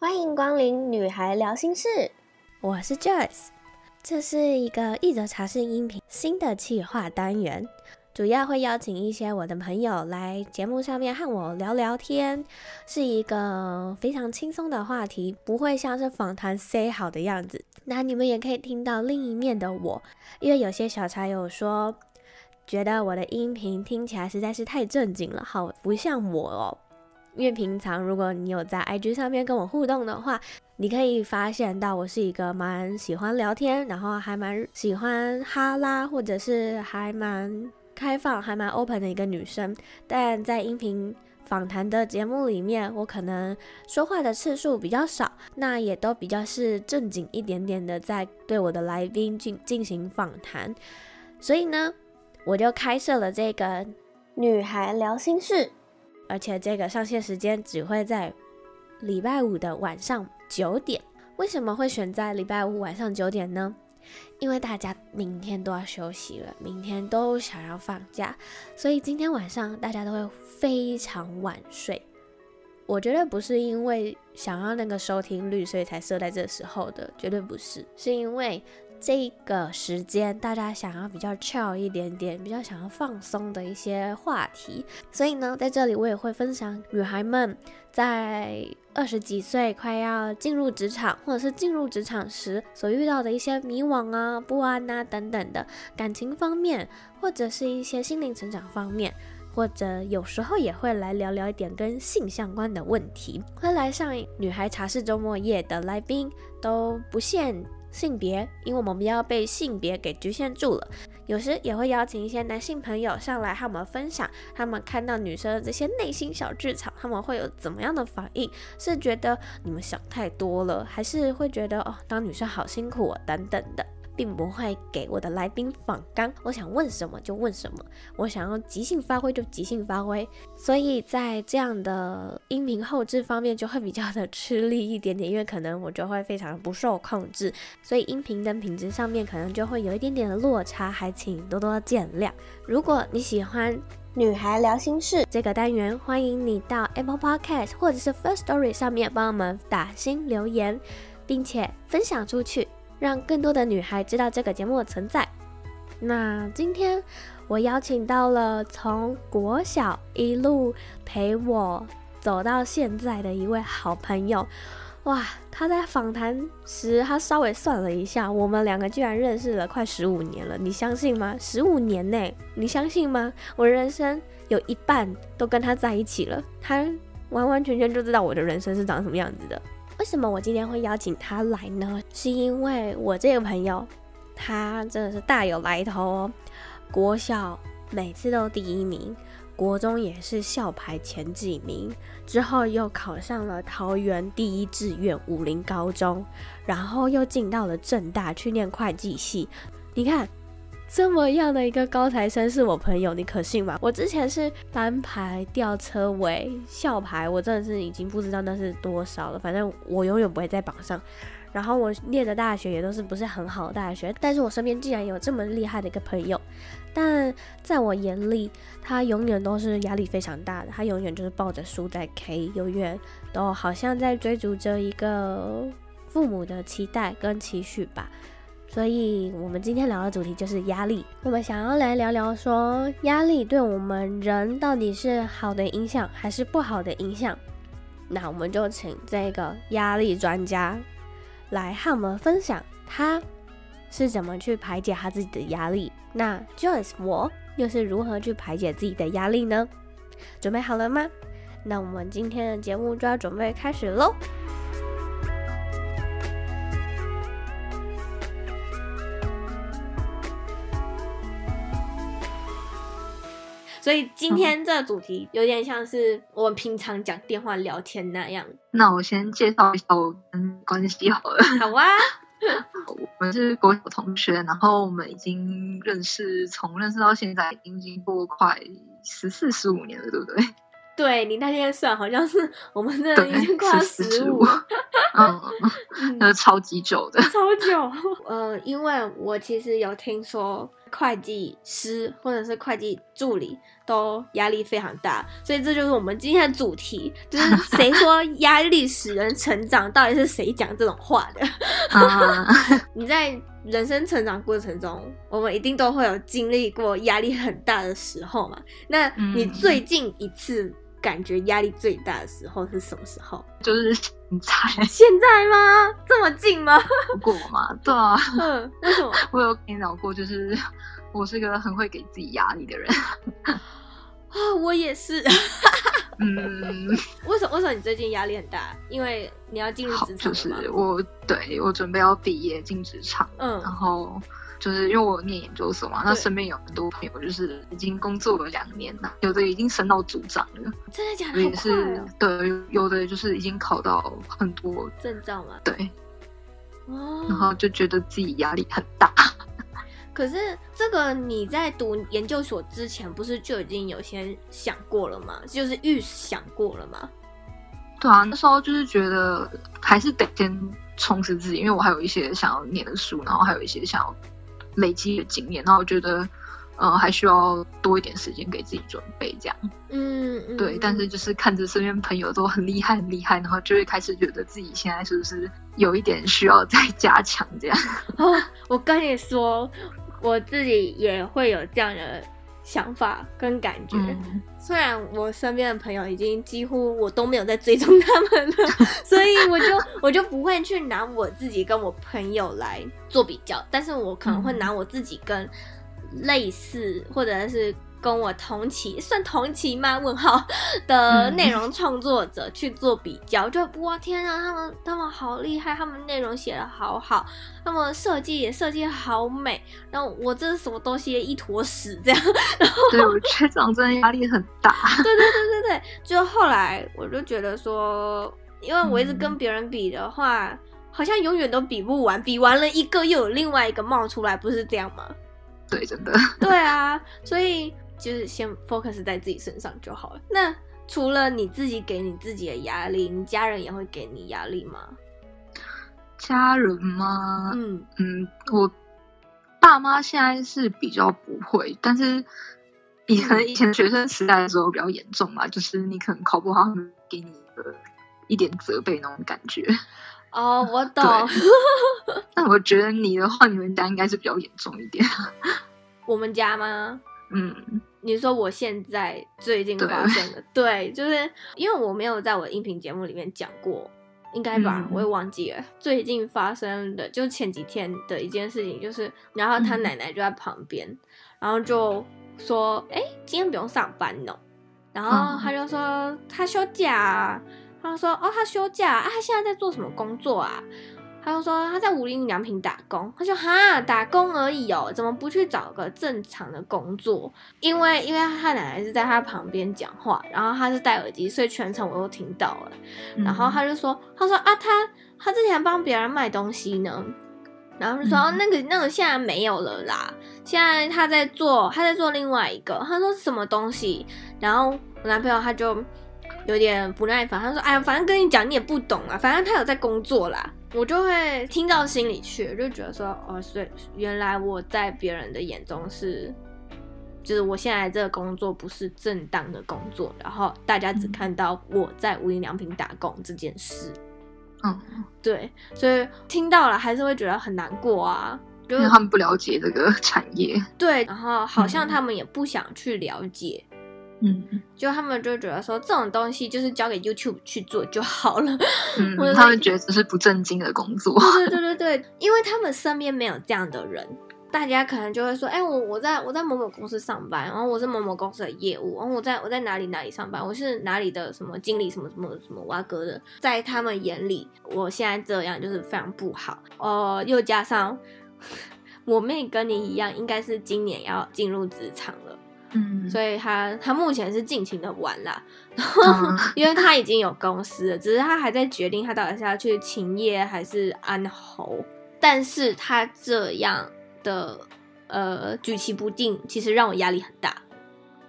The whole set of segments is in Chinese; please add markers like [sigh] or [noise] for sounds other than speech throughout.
欢迎光临女孩聊心事，我是 Joyce，这是一个一则茶室音频新的企划单元，主要会邀请一些我的朋友来节目上面和我聊聊天，是一个非常轻松的话题，不会像是访谈 say 好的样子。那你们也可以听到另一面的我，因为有些小茶友说，觉得我的音频听起来实在是太正经了，好不像我哦。因为平常如果你有在 IG 上面跟我互动的话，你可以发现到我是一个蛮喜欢聊天，然后还蛮喜欢哈拉，或者是还蛮开放、还蛮 open 的一个女生。但在音频访谈的节目里面，我可能说话的次数比较少，那也都比较是正经一点点的，在对我的来宾进进行访谈。所以呢，我就开设了这个女孩聊心事，而且这个上线时间只会在礼拜五的晚上九点。为什么会选在礼拜五晚上九点呢？因为大家明天都要休息了，明天都想要放假，所以今天晚上大家都会非常晚睡。我觉得不是因为想要那个收听率，所以才设在这时候的，绝对不是，是因为。这个时间，大家想要比较俏一点点，比较想要放松的一些话题，所以呢，在这里我也会分享女孩们在二十几岁快要进入职场，或者是进入职场时所遇到的一些迷惘啊、不安啊等等的感情方面，或者是一些心灵成长方面，或者有时候也会来聊聊一点跟性相关的问题。会来上女孩茶室周末夜的来宾都不限性别，因为我们不要被性别给局限住了。有时也会邀请一些男性朋友上来和我们分享，他们看到女生的这些内心小剧场，他们会有怎么样的反应？是觉得你们想太多了，还是会觉得哦，当女生好辛苦啊，等等的。并不会给我的来宾访纲，我想问什么就问什么，我想要即兴发挥就即兴发挥，所以在这样的音频后置方面就会比较的吃力一点点，因为可能我就会非常不受控制，所以音频的品质上面可能就会有一点点的落差，还请多多见谅。如果你喜欢女孩聊心事这个单元，欢迎你到 Apple Podcast 或者是 First Story 上面帮我们打新留言，并且分享出去。让更多的女孩知道这个节目的存在。那今天我邀请到了从国小一路陪我走到现在的一位好朋友。哇，他在访谈时，他稍微算了一下，我们两个居然认识了快十五年了，你相信吗？十五年呢，你相信吗？我人生有一半都跟他在一起了，他完完全全就知道我的人生是长什么样子的。为什么我今天会邀请他来呢？是因为我这个朋友，他真的是大有来头哦。国小每次都第一名，国中也是校排前几名，之后又考上了桃园第一志愿武林高中，然后又进到了政大去念会计系。你看。这么样的一个高材生是我朋友，你可信吗？我之前是班排、吊车尾、校牌，我真的是已经不知道那是多少了。反正我永远不会在榜上。然后我念的大学也都是不是很好的大学，但是我身边竟然有这么厉害的一个朋友。但在我眼里，他永远都是压力非常大的，他永远就是抱着书在 K，永远都好像在追逐着一个父母的期待跟期许吧。所以，我们今天聊的主题就是压力。我们想要来聊聊说，压力对我们人到底是好的影响还是不好的影响？那我们就请这个压力专家来和我们分享，他是怎么去排解他自己的压力。那 Joyce，我又是如何去排解自己的压力呢？准备好了吗？那我们今天的节目就要准备开始喽。所以今天这个主题有点像是我们平常讲电话聊天那样。那我先介绍一下我们关系好了。好啊，[laughs] 我们是国小同学，然后我们已经认识，从认识到现在已经经过快十四十五年了，对不对？[laughs] 对，你那天算好像是我们这已经快十五。嗯，[laughs] 那超级久的，超久。呃，因为我其实有听说会计师或者是会计助理都压力非常大，所以这就是我们今天的主题，就是 [laughs] 谁说压力使人成长？到底是谁讲这种话的？[laughs] 你在人生成长过程中，我们一定都会有经历过压力很大的时候嘛？那你最近一次？感觉压力最大的时候是什么时候？就是现在。现在吗？这么近吗？过吗？对啊。嗯，为什么？[laughs] 我有跟你聊过，就是我是一个很会给自己压力的人。啊，我也是。嗯。[laughs] 为什么？为什么你最近压力很大？因为你要进入职场？就是我对我准备要毕业进职场。嗯，然后。就是因为我念研究所嘛，那身边有很多朋友就是已经工作了两年了，有的已经升到组长了，真的假的？也是对，有的就是已经考到很多证照嘛，对，哦，然后就觉得自己压力很大。[laughs] 可是这个你在读研究所之前，不是就已经有先想过了吗？就是预想过了吗？对啊，那时候就是觉得还是得先充实自己，因为我还有一些想要念的书，然后还有一些想要。累积的经验，然后我觉得，呃，还需要多一点时间给自己准备，这样。嗯，嗯对。但是就是看着身边朋友都很厉害，很厉害，然后就会开始觉得自己现在是不是有一点需要再 [laughs] 加强这样。[laughs] 哦，我跟你说，我自己也会有这样的。想法跟感觉，嗯、虽然我身边的朋友已经几乎我都没有在追踪他们了，[laughs] 所以我就我就不会去拿我自己跟我朋友来做比较，但是我可能会拿我自己跟类似或者是。跟我同期算同期吗？问号的内容创作者去做比较，嗯、就哇天啊，他们他们好厉害，他们内容写的好好，他们设计也设计好美，然后我这是什么东西一坨屎这样，然后对我觉得这样真的压力很大。对对对对对，就后来我就觉得说，因为我一直跟别人比的话，嗯、好像永远都比不完，比完了一个又有另外一个冒出来，不是这样吗？对，真的。对啊，所以。就是先 focus 在自己身上就好了。那除了你自己给你自己的压力，你家人也会给你压力吗？家人吗？嗯嗯，我爸妈现在是比较不会，但是以前以前学生时代的时候比较严重嘛，就是你可能考不好，他们给你的一点责备那种感觉。[laughs] 哦，我懂。[laughs] 那我觉得你的话，你们家应该是比较严重一点。[laughs] 我们家吗？嗯。你说我现在最近发生的，[laughs] 对，对，就是因为我没有在我音频节目里面讲过，应该吧，嗯、我也忘记了。最近发生的，就前几天的一件事情，就是，然后他奶奶就在旁边，嗯、然后就说：“哎、欸，今天不用上班呢。”然后他就说：“他休假啊。”他说：“哦，他休假啊，他现在在做什么工作啊？”他就说他在无印良品打工，他说哈，打工而已哦，怎么不去找个正常的工作？因为因为他奶奶是在他旁边讲话，然后他是戴耳机，所以全程我都听到了。然后他就说，他说啊，他他之前帮别人卖东西呢，然后就说、嗯、那个那个现在没有了啦，现在他在做他在做另外一个，他说什么东西？然后我男朋友他就有点不耐烦，他说哎呀，反正跟你讲你也不懂啊，反正他有在工作啦。我就会听到心里去，就觉得说，哦，所以原来我在别人的眼中是，就是我现在这个工作不是正当的工作，然后大家只看到我在无印良品打工这件事。嗯，对，所以听到了还是会觉得很难过啊，就因为他们不了解这个产业。对，然后好像他们也不想去了解。嗯，就他们就觉得说这种东西就是交给 YouTube 去做就好了。嗯，[laughs] 他们觉得这是不正经的工作。对对对对对，因为他们身边没有这样的人，大家可能就会说，哎、欸，我我在我在某某公司上班，然后我是某某公司的业务，然后我在我在哪里哪里上班，我是哪里的什么经理什么什么什么挖哥的，在他们眼里，我现在这样就是非常不好。哦、呃，又加上我妹跟你一样，应该是今年要进入职场了。嗯，所以他他目前是尽情的玩啦，然后、嗯、[laughs] 因为他已经有公司了，只是他还在决定他到底是要去勤业还是安侯。但是他这样的呃举棋不定，其实让我压力很大。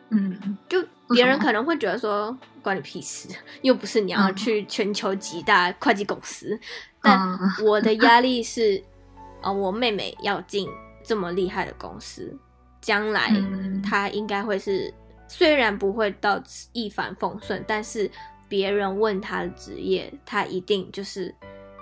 嗯，就别人可能会觉得说关你屁事，又不是你要去全球几大会计公司。嗯、但我的压力是，呃，我妹妹要进这么厉害的公司，将来他应该会是，嗯、虽然不会到一帆风顺，但是别人问他的职业，他一定就是。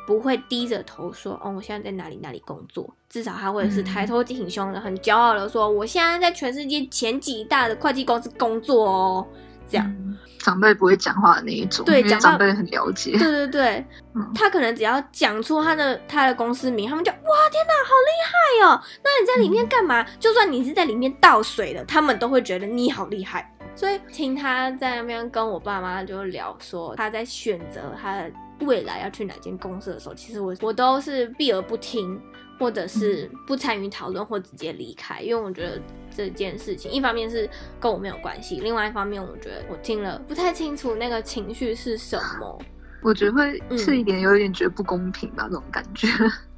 不会低着头说，哦，我现在在哪里哪里工作，至少他会是抬头挺胸的，很骄傲的说，我现在在全世界前几大的会计公司工作哦。这样，嗯、长辈不会讲话的那一种，对，长辈很了解。对对对，嗯、他可能只要讲出他的他的公司名，他们就哇，天哪，好厉害哦！那你在里面干嘛？嗯、就算你是在里面倒水的，他们都会觉得你好厉害。所以听他在那边跟我爸妈就聊说，他在选择他的。未来要去哪间公司的时候，其实我我都是避而不听，或者是不参与讨论，或直接离开，因为我觉得这件事情，一方面是跟我没有关系，另外一方面我觉得我听了不太清楚那个情绪是什么，我觉得会是一点有一点觉得不公平吧，这种感觉，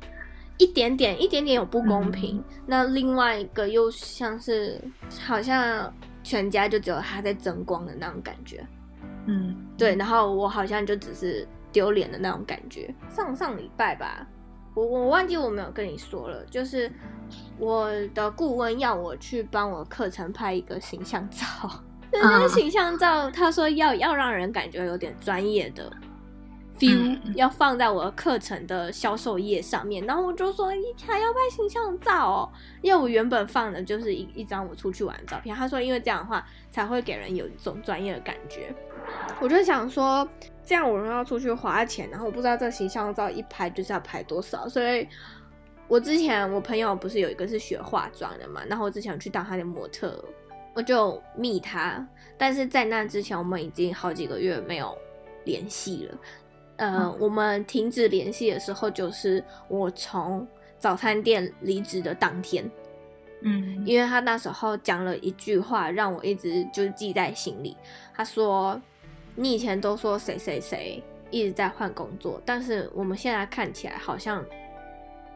[laughs] 一点点一点点有不公平。嗯、那另外一个又像是好像全家就只有他在争光的那种感觉，嗯，对，然后我好像就只是。丢脸的那种感觉。上上礼拜吧，我我忘记我没有跟你说了，就是我的顾问要我去帮我课程拍一个形象照，[laughs] 那个形象照他说要要让人感觉有点专业的 feel，要放在我的课程的销售页上面。然后我就说，你还要拍形象照哦，因为我原本放的就是一一张我出去玩的照片。他说，因为这样的话才会给人有一种专业的感觉。我就想说，这样我要出去花钱，然后我不知道这形象照一拍就是要拍多少，所以我之前我朋友不是有一个是学化妆的嘛，然后我之前去当他的模特，我就密他，但是在那之前我们已经好几个月没有联系了，呃，嗯、我们停止联系的时候就是我从早餐店离职的当天，嗯，因为他那时候讲了一句话，让我一直就记在心里，他说。你以前都说谁谁谁一直在换工作，但是我们现在看起来好像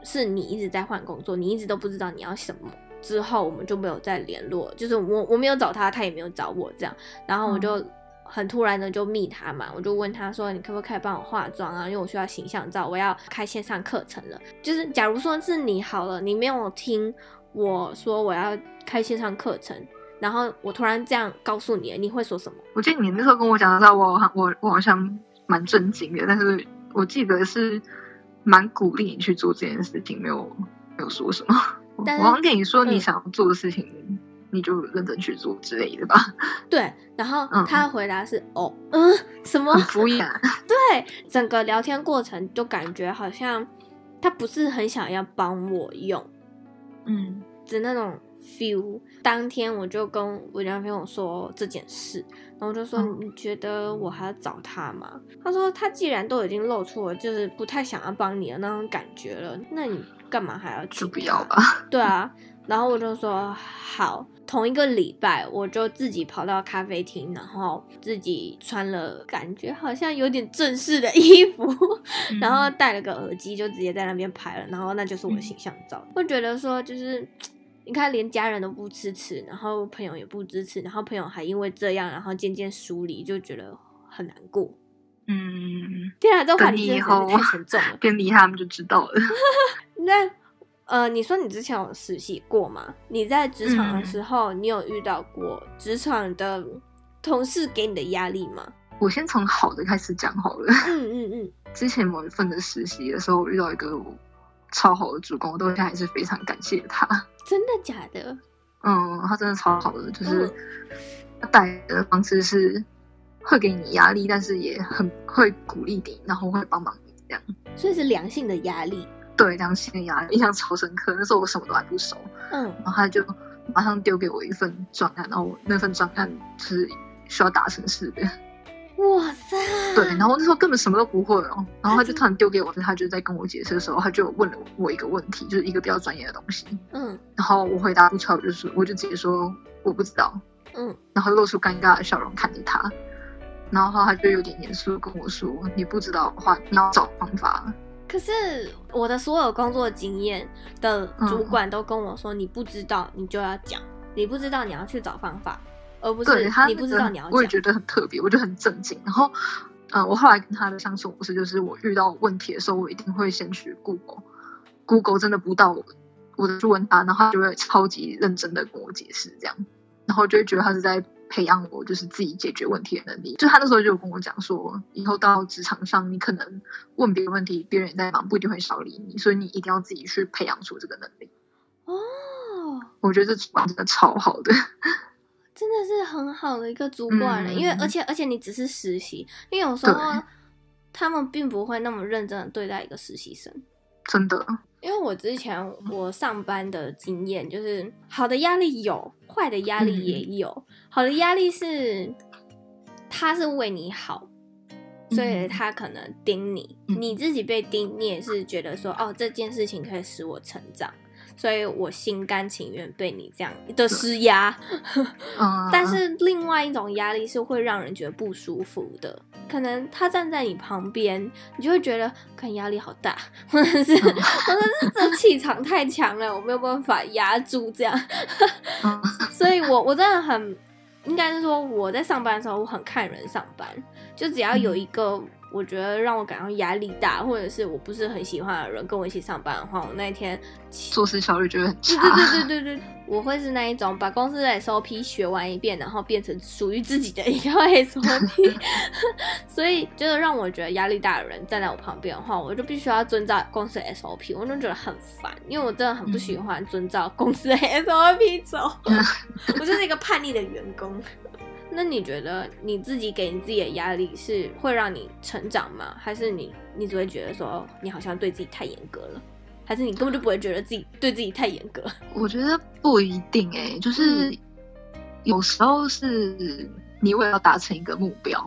是你一直在换工作，你一直都不知道你要什么。之后我们就没有再联络，就是我我没有找他，他也没有找我这样。然后我就很突然的就密他嘛，我就问他说：“你可不可以帮我化妆啊？因为我需要形象照，我要开线上课程了。就是假如说是你好了，你没有听我说我要开线上课程。”然后我突然这样告诉你，你会说什么？我记得你那时候跟我讲的时候，我我我好像蛮震惊的，但是我记得是蛮鼓励你去做这件事情，没有没有说什么。[laughs] 但我好像跟你说，你想要做的事情，嗯、你就认真去做之类的吧。对，然后他的回答是：“嗯、哦，嗯，什么？”敷衍。[laughs] 对，整个聊天过程就感觉好像他不是很想要帮我用，嗯，只那种。Feel 当天我就跟我男朋友说这件事，然后我就说，你觉得我还要找他吗？他说他既然都已经露出了就是不太想要帮你的那种感觉了，那你干嘛还要去？就不要吧。对啊，然后我就说好。同一个礼拜，我就自己跑到咖啡厅，然后自己穿了感觉好像有点正式的衣服，嗯、然后戴了个耳机，就直接在那边拍了，然后那就是我的形象照。我、嗯、觉得说就是。你看，连家人都不支持，然后朋友也不支持，然后朋友还因为这样，然后渐渐疏离，就觉得很难过。嗯，天啊，这话题真的太沉重了。[laughs] 跟离他们就知道了。[laughs] 那呃，你说你之前有实习过吗？你在职场的时候，嗯、你有遇到过职场的同事给你的压力吗？我先从好的开始讲好了。嗯嗯嗯。嗯嗯 [laughs] 之前某一份的实习的时候，我遇到一个超好的主管，我到现在还是非常感谢他。真的假的？嗯，他真的超好的，就是他带的方式是会给你压力，但是也很会鼓励你，然后会帮忙你这样。所以是良性的压力。对，良性的压力，印象超深刻。那时候我什么都还不熟，嗯，然后他就马上丢给我一份专案，然后我那份专案是需要达成式的。哇塞！对，然后那时候根本什么都不会哦，然后他就突然丢给我，他就在跟我解释的时候，他就问了我一个问题，就是一个比较专业的东西。嗯，然后我回答不出来，我就是，我就直接说我不知道。嗯，然后露出尴尬的笑容看着他，然后他就有点严肃跟我说：“你不知道的话，你要找方法。”可是我的所有工作经验的主管都跟我说：“你不知道，你就要讲；你不知道，你要去找方法。”而不是他你不知道你要讲。我也觉得很特别，我就很震惊。然后，嗯、呃，我后来跟他的相处模式就是，我遇到问题的时候，我一定会先去 Google，Google 真的不到我，我就问他，然后他就会超级认真的跟我解释，这样，然后就会觉得他是在。培养我就是自己解决问题的能力。就他那时候就有跟我讲说，以后到职场上，你可能问别人问题，别人也在忙，不一定会少理你，所以你一定要自己去培养出这个能力。哦，我觉得这主管真的超好的，真的是很好的一个主管了。嗯、因为而且而且你只是实习，因为有时候他们并不会那么认真的对待一个实习生。真的，因为我之前我上班的经验就是，好的压力有，坏的压力也有。嗯、好的压力是，他是为你好，所以他可能盯你，嗯、你自己被盯，你也是觉得说，哦，这件事情可以使我成长。所以我心甘情愿被你这样的施压，[laughs] 但是另外一种压力是会让人觉得不舒服的。可能他站在你旁边，你就会觉得看压力好大，或者是或者是这气场太强了，我没有办法压住这样。[laughs] 所以我我真的很应该是说，我在上班的时候我很看人上班，就只要有一个。我觉得让我感到压力大，或者是我不是很喜欢的人跟我一起上班的话，我那一天做事效率就会很差。对对对对对，我会是那一种把公司的 SOP 学完一遍，然后变成属于自己的一个 [laughs] SOP。[laughs] 所以，就是让我觉得压力大的人站在我旁边的话，我就必须要遵照公司的 SOP，我就觉得很烦，因为我真的很不喜欢遵照公司的 SOP 走，[laughs] 我就是一个叛逆的员工。那你觉得你自己给你自己的压力是会让你成长吗？还是你你只会觉得说你好像对自己太严格了？还是你根本就不会觉得自己对自己太严格？[laughs] 我觉得不一定哎、欸，就是有时候是你为了要达成一个目标，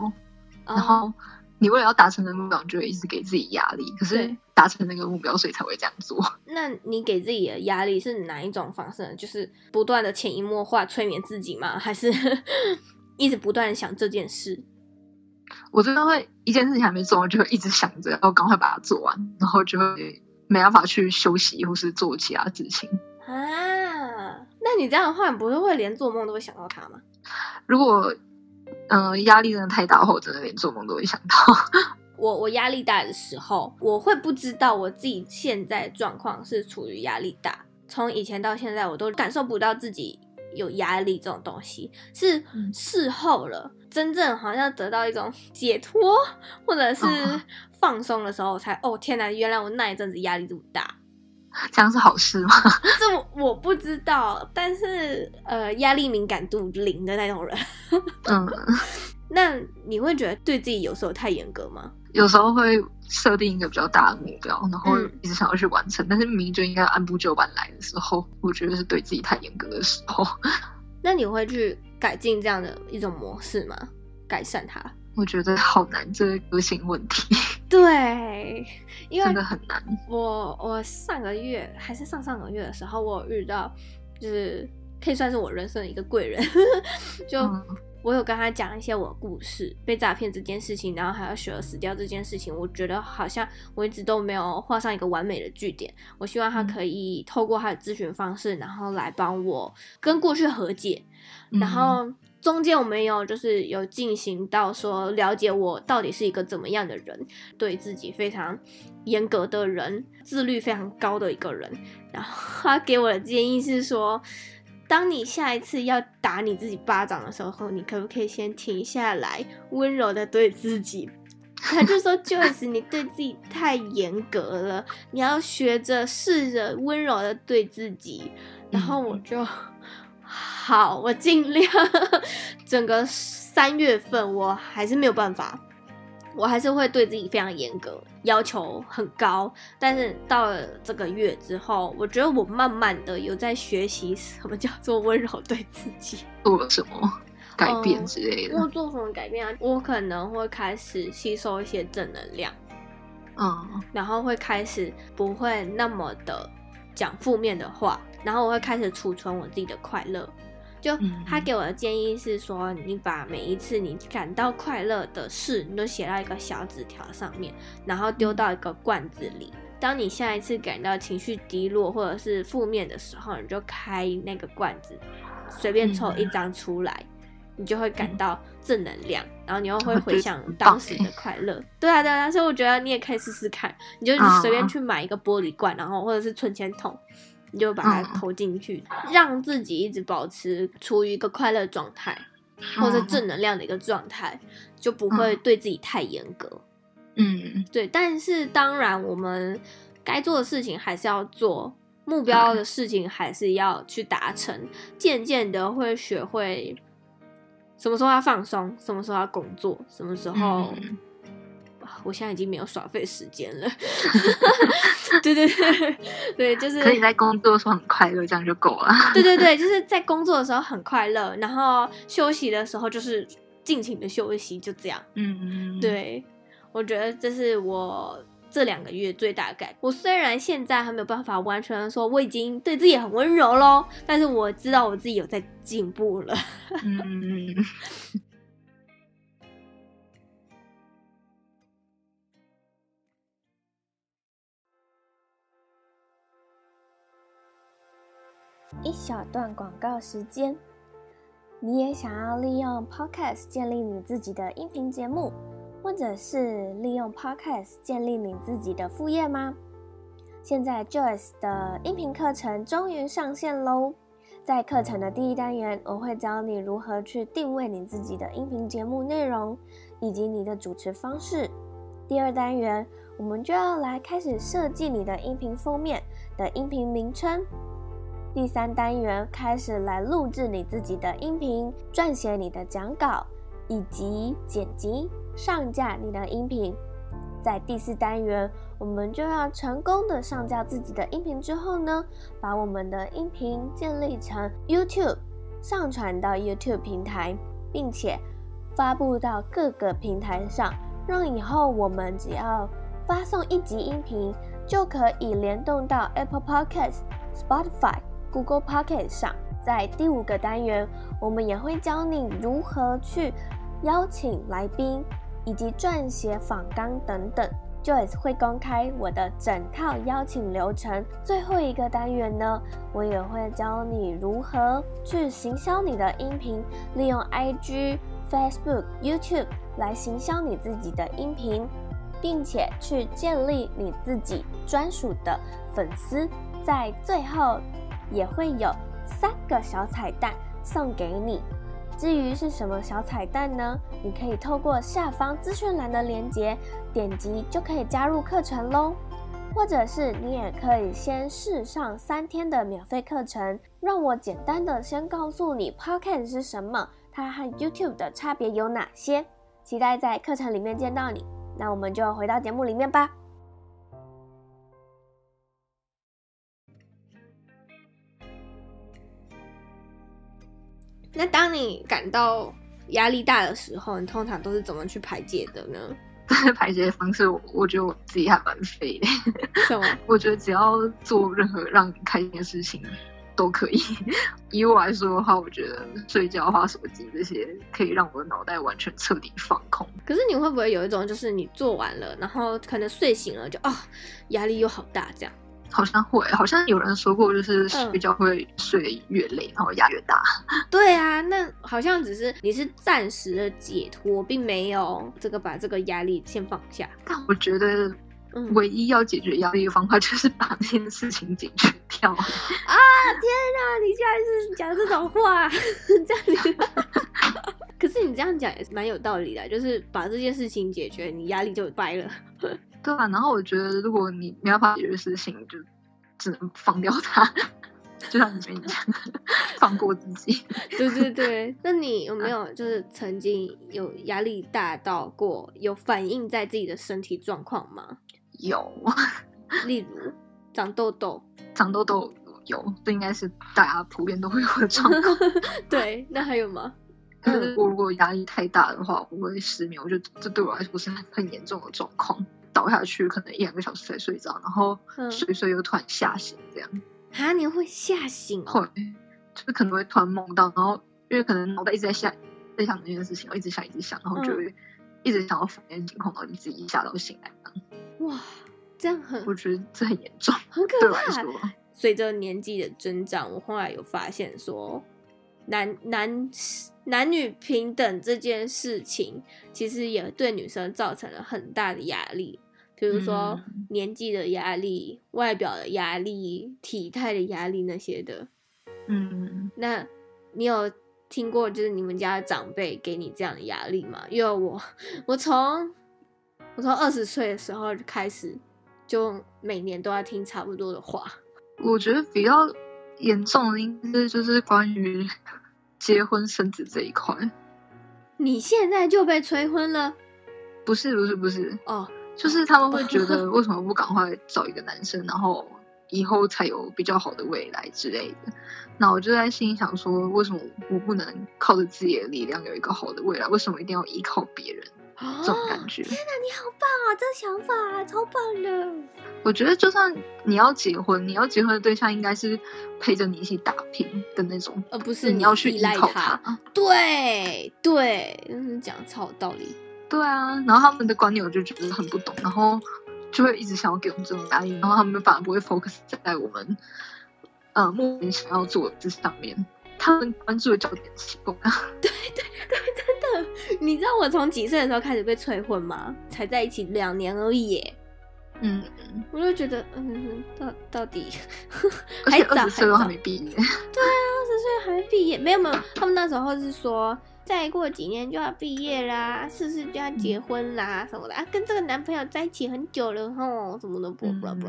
嗯、然后你为了要达成的目标，你就会一直给自己压力。可是达成那个目标，所以才会这样做。[laughs] 那你给自己的压力是哪一种方式呢？就是不断的潜移默化催眠自己吗？还是？一直不断想这件事，我真的会一件事情还没做完，就会一直想着要赶快把它做完，然后就会没办法去休息或是做其他事情啊。那你这样的话，你不是会连做梦都会想到他吗？如果嗯、呃、压力真的太大的话，我真的连做梦都会想到。[laughs] 我我压力大的时候，我会不知道我自己现在状况是处于压力大，从以前到现在，我都感受不到自己。有压力这种东西是事后了，嗯、真正好像得到一种 [laughs] 解脱或者是放松的时候才，才哦，哦天哪，原来我那一阵子压力这么大，[laughs] 这样是好事吗？[laughs] 这我不知道，但是呃，压力敏感度零的那种人，嗯，那你会觉得对自己有时候太严格吗？有时候会设定一个比较大的目标，然后一直想要去完成，嗯、但是明明就应该按部就班来的时候，我觉得是对自己太严格的时候。[laughs] 那你会去改进这样的一种模式吗？改善它？我觉得好难，这个个性问题。[laughs] 对，因为真的很难。我我上个月还是上上个月的时候，我有遇到就是可以算是我人生的一个贵人，[laughs] 就。嗯我有跟他讲一些我的故事，被诈骗这件事情，然后还有雪儿死掉这件事情，我觉得好像我一直都没有画上一个完美的句点。我希望他可以透过他的咨询方式，然后来帮我跟过去和解。然后中间我们有就是有进行到说了解我到底是一个怎么样的人，对自己非常严格的人，自律非常高的一个人。然后他给我的建议是说。当你下一次要打你自己巴掌的时候，你可不可以先停下来，温柔的对自己？他就说：“Joyce，你对自己太严格了，你要学着试着温柔的对自己。”然后我就好，我尽量。[laughs] 整个三月份我还是没有办法。我还是会对自己非常严格，要求很高。但是到了这个月之后，我觉得我慢慢的有在学习什么叫做温柔对自己。做了什么改变之类的？我做什么改变啊？我可能会开始吸收一些正能量，嗯，然后会开始不会那么的讲负面的话，然后我会开始储存我自己的快乐。就他给我的建议是说，你把每一次你感到快乐的事，你都写到一个小纸条上面，然后丢到一个罐子里。当你下一次感到情绪低落或者是负面的时候，你就开那个罐子，随便抽一张出来，你就会感到正能量，然后你又会回想当时的快乐。对啊，对啊，所以我觉得你也可以试试看，你就随便去买一个玻璃罐，然后或者是存钱筒，你就把它投进去，让自己一直保持处于一个快乐状态，或者正能量的一个状态，就不会对自己太严格。嗯，对。但是当然，我们该做的事情还是要做。目标的事情还是要去达成，渐渐的会学会什么时候要放松，什么时候要工作，什么时候。嗯、我现在已经没有耍废时间了。对 [laughs] 对对对，就是可以在工作的时候很快乐，这样就够了。[laughs] 对对对，就是在工作的时候很快乐，然后休息的时候就是尽情的休息，就这样。嗯嗯，对，我觉得这是我。这两个月最大的改变，我虽然现在还没有办法完全说我已经对自己很温柔喽，但是我知道我自己有在进步了。[laughs] 嗯，一小段广告时间，你也想要利用 Podcast 建立你自己的音频节目？或者是利用 Podcast 建立你自己的副业吗？现在 Joyce 的音频课程终于上线喽！在课程的第一单元，我会教你如何去定位你自己的音频节目内容以及你的主持方式。第二单元，我们就要来开始设计你的音频封面的音频名称。第三单元开始来录制你自己的音频，撰写你的讲稿以及剪辑。上架你的音频，在第四单元，我们就要成功的上架自己的音频之后呢，把我们的音频建立成 YouTube，上传到 YouTube 平台，并且发布到各个平台上，让以后我们只要发送一集音频，就可以联动到 Apple Podcast、Spotify、Google Pocket 上。在第五个单元，我们也会教你如何去邀请来宾。以及撰写访纲等等，Joyce 会公开我的整套邀请流程。最后一个单元呢，我也会教你如何去行销你的音频，利用 IG、Facebook、YouTube 来行销你自己的音频，并且去建立你自己专属的粉丝。在最后也会有三个小彩蛋送给你。至于是什么小彩蛋呢？你可以透过下方资讯栏的链接点击就可以加入课程喽，或者是你也可以先试上三天的免费课程。让我简单的先告诉你 Podcast 是什么，它和 YouTube 的差别有哪些。期待在课程里面见到你。那我们就回到节目里面吧。那当你感到压力大的时候，你通常都是怎么去排解的呢？[laughs] 排解的方式，我我觉得我自己还蛮废的。什么？[laughs] 我觉得只要做任何让你开心的事情都可以。以我来说的话，我觉得睡觉、滑手机这些可以让我的脑袋完全彻底放空。可是你会不会有一种，就是你做完了，然后可能睡醒了就哦，压力又好大这样？好像会，好像有人说过，就是睡觉会睡越累，嗯、然后压越大。[laughs] 对啊，那好像只是你是暂时的解脱，并没有这个把这个压力先放下。但我觉得，唯一要解决压力的方法就是把这件事情解决掉。啊！天哪，你居然是讲这种话，[laughs] 这样可是你这样讲也是蛮有道理的，就是把这件事情解决，你压力就掰了。[laughs] 对啊，然后我觉得，如果你没办法解决事情，就只能放掉它，[laughs] 就像你前面讲，放过自己。[laughs] 对对对，那你有没有就是曾经有压力大到过，有反映在自己的身体状况吗？有，例如长痘痘，长痘痘有，这应该是大家普遍都会有的状况。对，那还有吗？就是我如果压力太大的话，我会失眠。我觉得这对我来说是很严重的状况。倒下去可能一两个小时才睡着，然后睡睡又突然吓醒，这样。啊、嗯，你会吓醒？会，就是可能会突然梦到，然后因为可能脑袋一直在想，在想这件事情，我一直想，一直想，然后就会一直想到负面情况，然后你自己吓到醒来。哇，这样很，我觉得这很严重，很可怕。随着年纪的增长，我后来有发现说，男男男女平等这件事情，其实也对女生造成了很大的压力，比如说年纪的压力、外表的压力、体态的压力那些的。嗯，那你有听过就是你们家的长辈给你这样的压力吗？因为我，我从我从二十岁的时候开始，就每年都要听差不多的话。我觉得比较严重的应该是就是关于。结婚生子这一块，你现在就被催婚了？不是不是不是哦，oh. 就是他们会觉得为什么不赶快找一个男生，然后以后才有比较好的未来之类的。那我就在心里想说，为什么我不能靠着自己的力量有一个好的未来？为什么一定要依靠别人？这种感觉，天哪，你好棒啊！这个想法超棒的。我觉得，就算你要结婚，你要结婚的对象应该是陪着你一起打拼的那种，而不是你要去依靠他。对对，就是，讲的超有道理。对啊，然后他们的观念我就觉得很不懂，然后就会一直想要给我们这种压力，然后他们反而不会 focus 在我们呃目前想要做的这上面。他们关注的焦点奇怪。[laughs] 对对对。[laughs] 你知道我从几岁的时候开始被催婚吗？才在一起两年而已耶。嗯，我就觉得，嗯，到到底 [laughs] 还早，二十岁都还没毕业。对啊，二十岁还没毕业，没有没有。他们那时候是说，再过几年就要毕业啦，是不是就要结婚啦、嗯、什么的啊？跟这个男朋友在一起很久了吼，什么的不不不。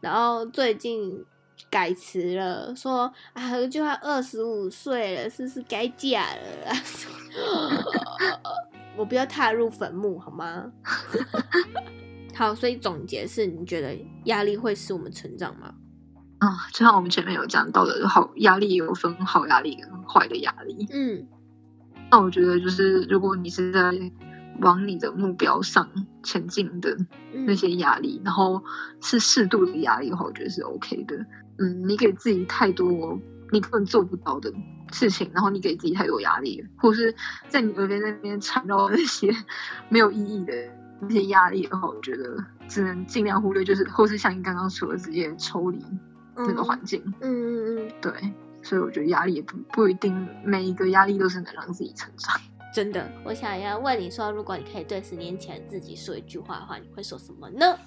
然后最近。改词了，说啊，就要二十五岁了，是不是该嫁了？[laughs] 我不要踏入坟墓，好吗？[laughs] 好，所以总结是，你觉得压力会使我们成长吗？啊、嗯，就像我们前面有讲到的，好，压力有分好压力跟坏的压力。嗯，那我觉得就是，如果你是在往你的目标上前进的那些压力，嗯、然后是适度的压力的话，我觉得是 OK 的。嗯，你给自己太多你根本做不到的事情，然后你给自己太多压力，或是在你耳边那边缠绕那些没有意义的那些压力的话，我觉得只能尽量忽略，就是或是像你刚刚说的，直接抽离那个环境。嗯嗯嗯，对，所以我觉得压力也不不一定每一个压力都是能让自己成长。真的，我想要问你说，如果你可以对十年前自己说一句话的话，你会说什么呢？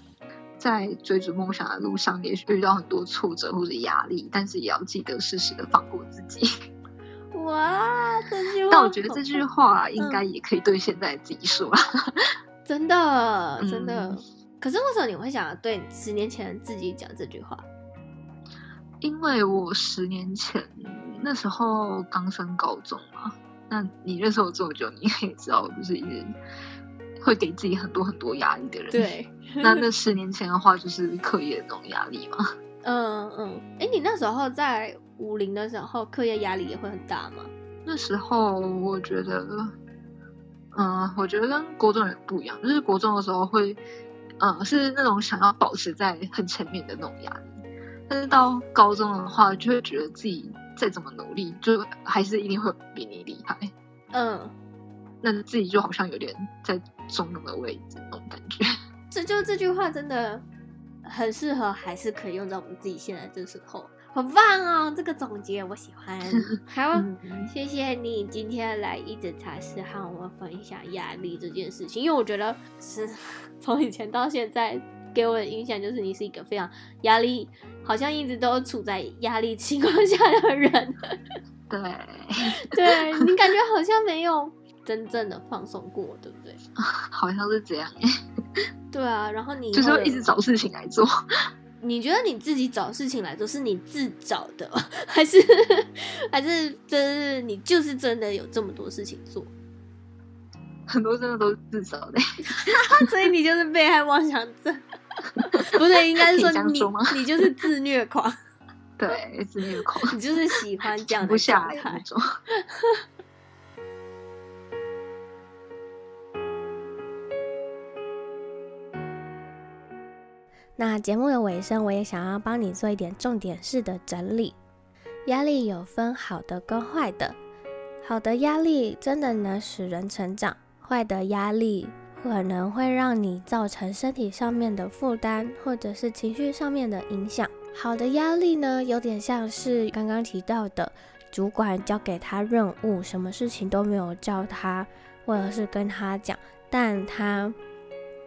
在追逐梦想的路上，也许遇到很多挫折或者压力，但是也要记得适时的放过自己。哇，这句话！但我觉得这句话应该也可以对现在自己说了。真的，真的。嗯、可是为什么你会想要对十年前自己讲这句话？因为我十年前那时候刚升高中嘛。那你认识我这么久，你也知道我不是一个会给自己很多很多压力的人。对。那那十年前的话，就是课业的那种压力嘛。嗯 [laughs] 嗯，哎、欸，你那时候在五零的时候，课业压力也会很大吗？那时候我觉得，嗯，我觉得跟国中人不一样，就是国中的时候会，嗯，是那种想要保持在很前面的那种压力，但是到高中的话，就会觉得自己再怎么努力，就还是一定会比你厉害。嗯，那自己就好像有点在中庸的位置那种感觉。这就这句话真的很适合，还是可以用在我们自己现在这时候，很棒哦！这个总结我喜欢。[laughs] 好，谢谢你今天来一直茶室和我们分享压力这件事情，因为我觉得是从以前到现在给我的印象就是你是一个非常压力，好像一直都处在压力情况下的人。对，[laughs] 对你感觉好像没有真正的放松过，对不对？[laughs] 好像是这样。对啊，然后你 [laughs] 就是会一直找事情来做。你觉得你自己找事情来做是你自找的，还是还是真你就是真的有这么多事情做？很多真的都是自找的，所以你就是被害妄想症。[laughs] 不是，应该是说你说你就是自虐狂。[laughs] 对，自虐狂，[laughs] 你就是喜欢这样的状态。那节目的尾声，我也想要帮你做一点重点式的整理。压力有分好的跟坏的，好的压力真的能使人成长，坏的压力可能会让你造成身体上面的负担，或者是情绪上面的影响。好的压力呢，有点像是刚刚提到的主管交给他任务，什么事情都没有叫他，或者是跟他讲，但他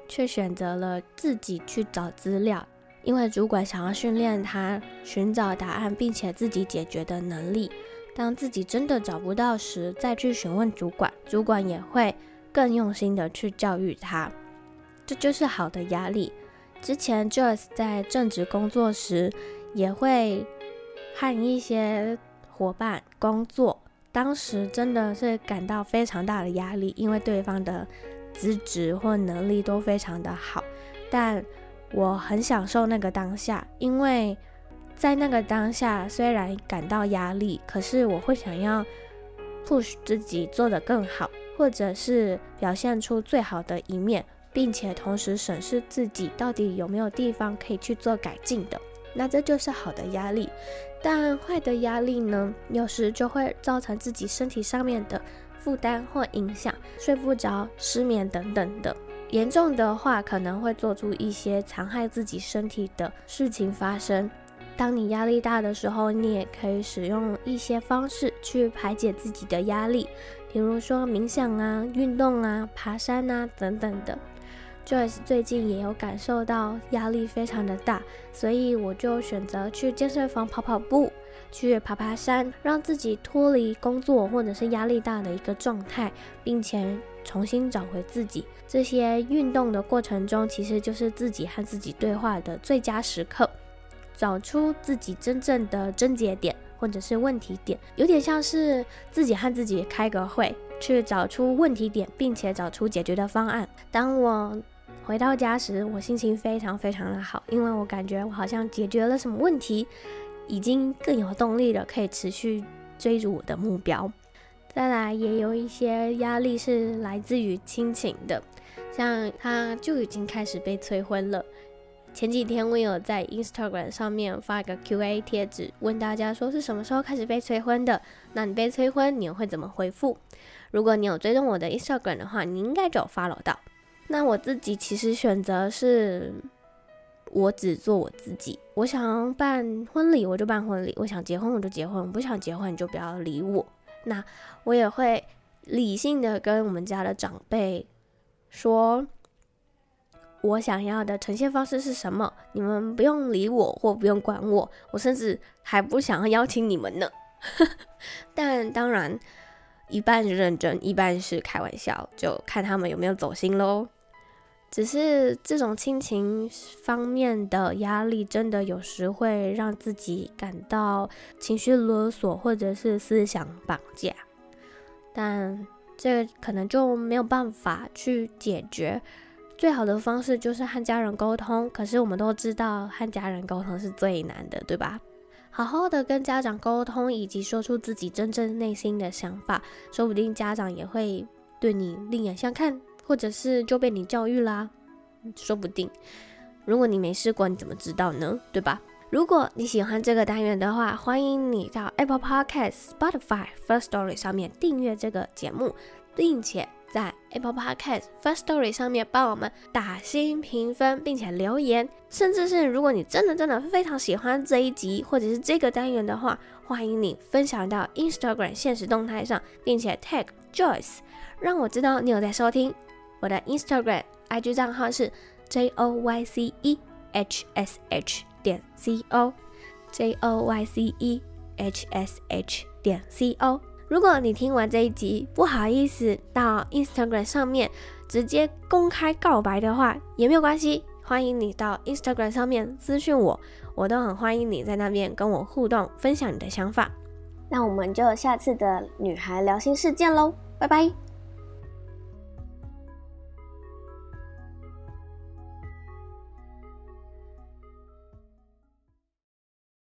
却选择了自己去找资料，因为主管想要训练他寻找答案并且自己解决的能力。当自己真的找不到时，再去询问主管，主管也会更用心的去教育他。这就是好的压力。之前 Joyce 在正职工作时，也会和一些伙伴工作，当时真的是感到非常大的压力，因为对方的资质或能力都非常的好。但我很享受那个当下，因为在那个当下虽然感到压力，可是我会想要 push 自己做得更好，或者是表现出最好的一面。并且同时审视自己到底有没有地方可以去做改进的，那这就是好的压力。但坏的压力呢，有时就会造成自己身体上面的负担或影响，睡不着、失眠等等的。严重的话，可能会做出一些残害自己身体的事情发生。当你压力大的时候，你也可以使用一些方式去排解自己的压力，比如说冥想啊、运动啊、爬山啊等等的。Joyce 最近也有感受到压力非常的大，所以我就选择去健身房跑跑步，去爬爬山，让自己脱离工作或者是压力大的一个状态，并且重新找回自己。这些运动的过程中，其实就是自己和自己对话的最佳时刻，找出自己真正的症结点或者是问题点，有点像是自己和自己开个会，去找出问题点，并且找出解决的方案。当我回到家时，我心情非常非常的好，因为我感觉我好像解决了什么问题，已经更有动力了，可以持续追逐我的目标。再来，也有一些压力是来自于亲情的，像他就已经开始被催婚了。前几天我有在 Instagram 上面发一个 QA 贴纸，问大家说是什么时候开始被催婚的？那你被催婚，你会怎么回复？如果你有追踪我的 Instagram 的话，你应该就有 follow 到。那我自己其实选择是，我只做我自己。我想办婚礼，我就办婚礼；我想结婚，我就结婚；我不想结婚，你就不要理我。那我也会理性的跟我们家的长辈说，我想要的呈现方式是什么，你们不用理我或不用管我。我甚至还不想要邀请你们呢。[laughs] 但当然，一半是认真，一半是开玩笑，就看他们有没有走心喽。只是这种亲情方面的压力，真的有时会让自己感到情绪勒索，或者是思想绑架。但这可能就没有办法去解决。最好的方式就是和家人沟通。可是我们都知道，和家人沟通是最难的，对吧？好好的跟家长沟通，以及说出自己真正内心的想法，说不定家长也会对你另眼相看。或者是就被你教育啦，说不定。如果你没试过，你怎么知道呢？对吧？如果你喜欢这个单元的话，欢迎你到 Apple Podcast、Spotify、First Story 上面订阅这个节目，并且在 Apple Podcast First Story 上面帮我们打星评分，并且留言。甚至是如果你真的真的非常喜欢这一集或者是这个单元的话，欢迎你分享到 Instagram 现实动态上，并且 Tag Joyce，让我知道你有在收听。我的 Instagram IG 账号是 J O Y C E H S H 点 C O J O Y C E H S H 点 C O。如果你听完这一集不好意思到 Instagram 上面直接公开告白的话，也没有关系，欢迎你到 Instagram 上面私讯我，我都很欢迎你在那边跟我互动，分享你的想法。那我们就下次的女孩聊心事件喽，拜拜。